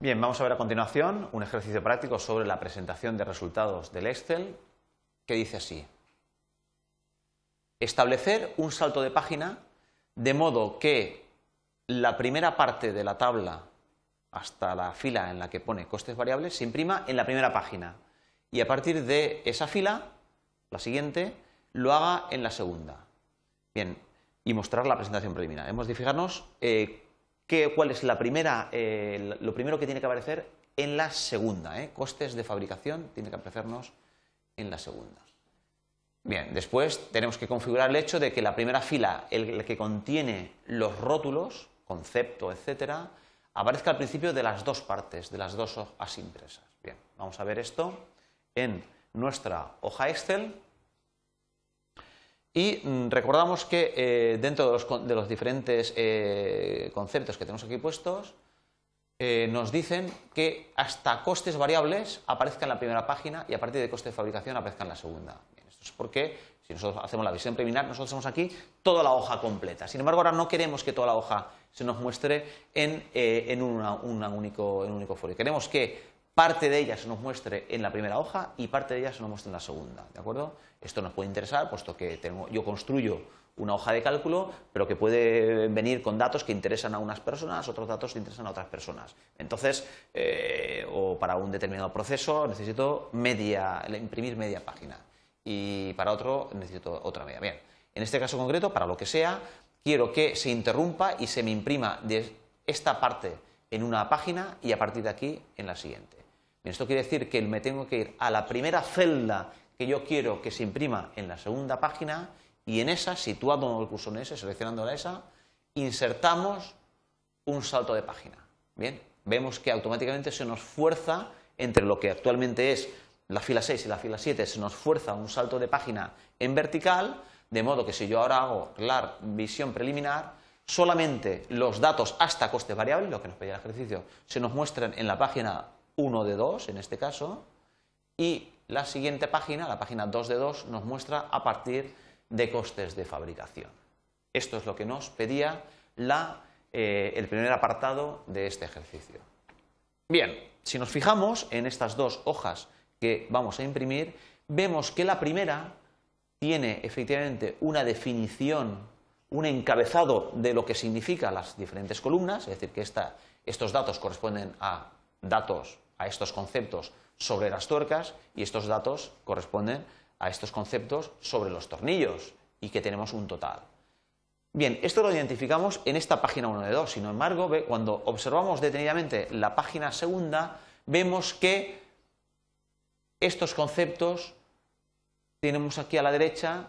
Bien, vamos a ver a continuación un ejercicio práctico sobre la presentación de resultados del Excel que dice así. Establecer un salto de página de modo que la primera parte de la tabla hasta la fila en la que pone costes variables se imprima en la primera página y a partir de esa fila, la siguiente, lo haga en la segunda. Bien, y mostrar la presentación preliminar. Hemos de fijarnos eh, cuál es la primera, eh, lo primero que tiene que aparecer en la segunda. ¿eh? Costes de fabricación tiene que aparecernos en la segunda. Bien, después tenemos que configurar el hecho de que la primera fila, el, que contiene los rótulos, concepto, etcétera, aparezca al principio de las dos partes, de las dos hojas impresas. Bien, vamos a ver esto en nuestra hoja Excel. Y mm, recordamos que eh, dentro de los, diferentes eh, conceptos que tenemos aquí puestos, eh, nos dicen que hasta costes variables aparezcan en la primera página y a partir de coste de fabricación aparezcan en la segunda. esto es porque si nosotros hacemos la visión preliminar, nosotros tenemos aquí toda la hoja completa. Sin embargo, ahora no queremos que toda la hoja se nos muestre en, en, un único, en un único folio. Queremos que parte de ella se nos muestre en la primera hoja y parte de ella se nos muestre en la segunda, ¿de acuerdo? Esto nos puede interesar, puesto que tengo, yo construyo una hoja de cálculo, pero que puede venir con datos que interesan a unas personas, otros datos que interesan a otras personas. Entonces, eh, o para un determinado proceso necesito imprimir media página y para otro necesito otra media. Bien, en este caso concreto, para lo que sea, quiero que se interrumpa y se me imprima de esta parte en una página y a partir de aquí en la siguiente. Esto quiere decir que me tengo que ir a la primera celda que yo quiero que se imprima en la segunda página y en esa, situado el cursor en esa, seleccionando esa, insertamos un salto de página. Bien, vemos que automáticamente se nos fuerza entre lo que actualmente es la fila 6 y la fila 7, se nos fuerza un salto de página en vertical, de modo que si yo ahora hago la visión preliminar, solamente los datos hasta coste variable, lo que nos pedía el ejercicio, se nos muestran en la página 1 de 2 en este caso, y la siguiente página, la página 2 de 2, nos muestra a partir de costes de fabricación. Esto es lo que nos pedía eh, el primer apartado de este ejercicio. Bien, si nos fijamos en estas dos hojas que vamos a imprimir, vemos que la primera tiene efectivamente una definición, un encabezado de lo que significan las diferentes columnas, es decir, que estos datos corresponden a datos a estos conceptos sobre las tuercas y estos datos corresponden a estos conceptos sobre los tornillos y que tenemos un total. Bien, esto lo identificamos en esta página 1 de 2. Sin embargo, cuando observamos detenidamente la página segunda, vemos que estos conceptos tenemos aquí a la derecha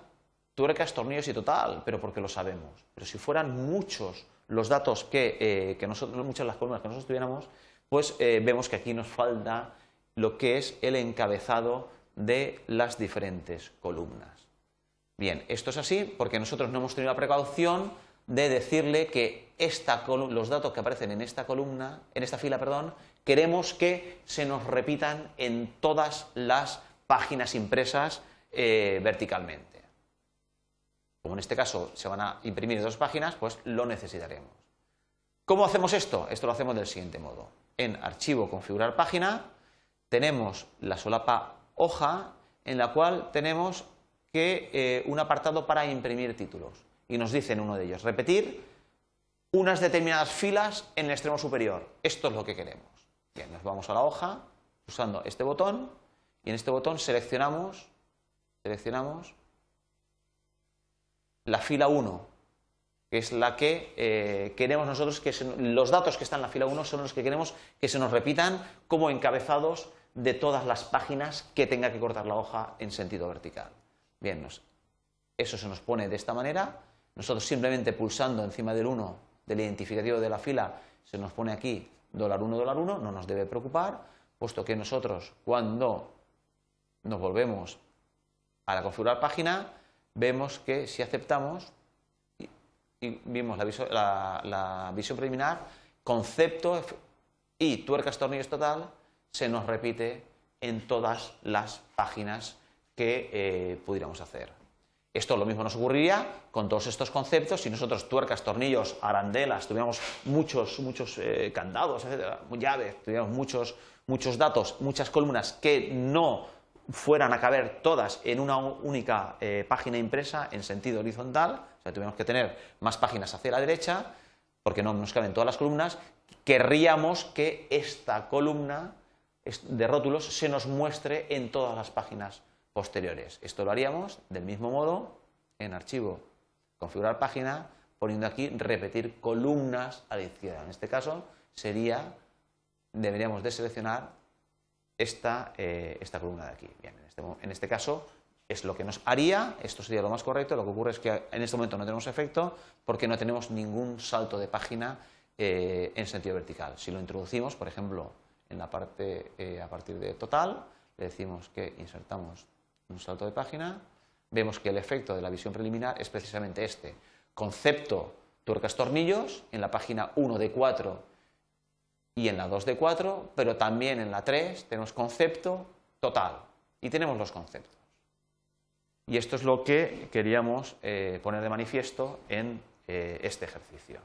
tuercas, tornillos y total, pero porque lo sabemos. Pero si fueran muchos los datos que, eh, que nosotros, muchas las columnas que nosotros tuviéramos, pues eh, vemos que aquí nos falta lo que es el encabezado de las diferentes columnas. Bien, esto es así porque nosotros no hemos tenido la precaución de decirle que los datos que aparecen en esta columna, en esta fila, perdón, queremos que se nos repitan en todas las páginas impresas eh, verticalmente. Como en este caso se van a imprimir dos páginas, pues lo necesitaremos. ¿Cómo hacemos esto? Esto lo hacemos del siguiente modo en Archivo, Configurar página, tenemos la solapa hoja en la cual tenemos que, eh, un apartado para imprimir títulos. Y nos dice en uno de ellos, repetir unas determinadas filas en el extremo superior. Esto es lo que queremos. Bien, nos vamos a la hoja usando este botón y en este botón seleccionamos, seleccionamos la fila 1 que es la que eh, queremos nosotros que los datos que están en la fila 1 son los que queremos que se nos repitan como encabezados de todas las páginas que tenga que cortar la hoja en sentido vertical. Bien, eso se nos pone de esta manera. Nosotros simplemente pulsando encima del 1 del identificativo de la fila se nos pone aquí dólar 1, dólar 1, no nos debe preocupar, puesto que nosotros cuando nos volvemos a la configurar página, vemos que si aceptamos vimos la, visión preliminar, concepto y tuercas tornillos total se nos repite en todas las páginas que eh, pudiéramos hacer. Esto lo mismo nos ocurriría con todos estos conceptos si nosotros tuercas, tornillos, arandelas, tuviéramos muchos, muchos eh, candados, llaves, tuviéramos muchos, muchos datos, muchas columnas que no fueran a caber todas en una única eh, página impresa en sentido horizontal, o sea, tuviéramos que tener más páginas hacia la derecha, porque no nos caben todas las columnas, querríamos que esta columna de rótulos se nos muestre en todas las páginas posteriores. Esto lo haríamos del mismo modo en archivo, configurar página, poniendo aquí repetir columnas a la izquierda. En este caso sería, deberíamos de seleccionar esta, eh, esta columna de aquí. Bien, en este, en este caso es lo que nos haría, esto sería lo más correcto, lo que ocurre es que en este momento no tenemos efecto porque no tenemos ningún salto de página eh, en sentido vertical. Si lo introducimos, por ejemplo, en la parte eh, a partir de total, le decimos que insertamos un salto de página, vemos que el efecto de la visión preliminar es precisamente este. Concepto tuercas tornillos en la página 1 de 4 y en la 2 de 4, pero también en la 3 tenemos concepto total y tenemos los conceptos. Y esto es lo que queríamos eh, poner de manifiesto en eh, este ejercicio.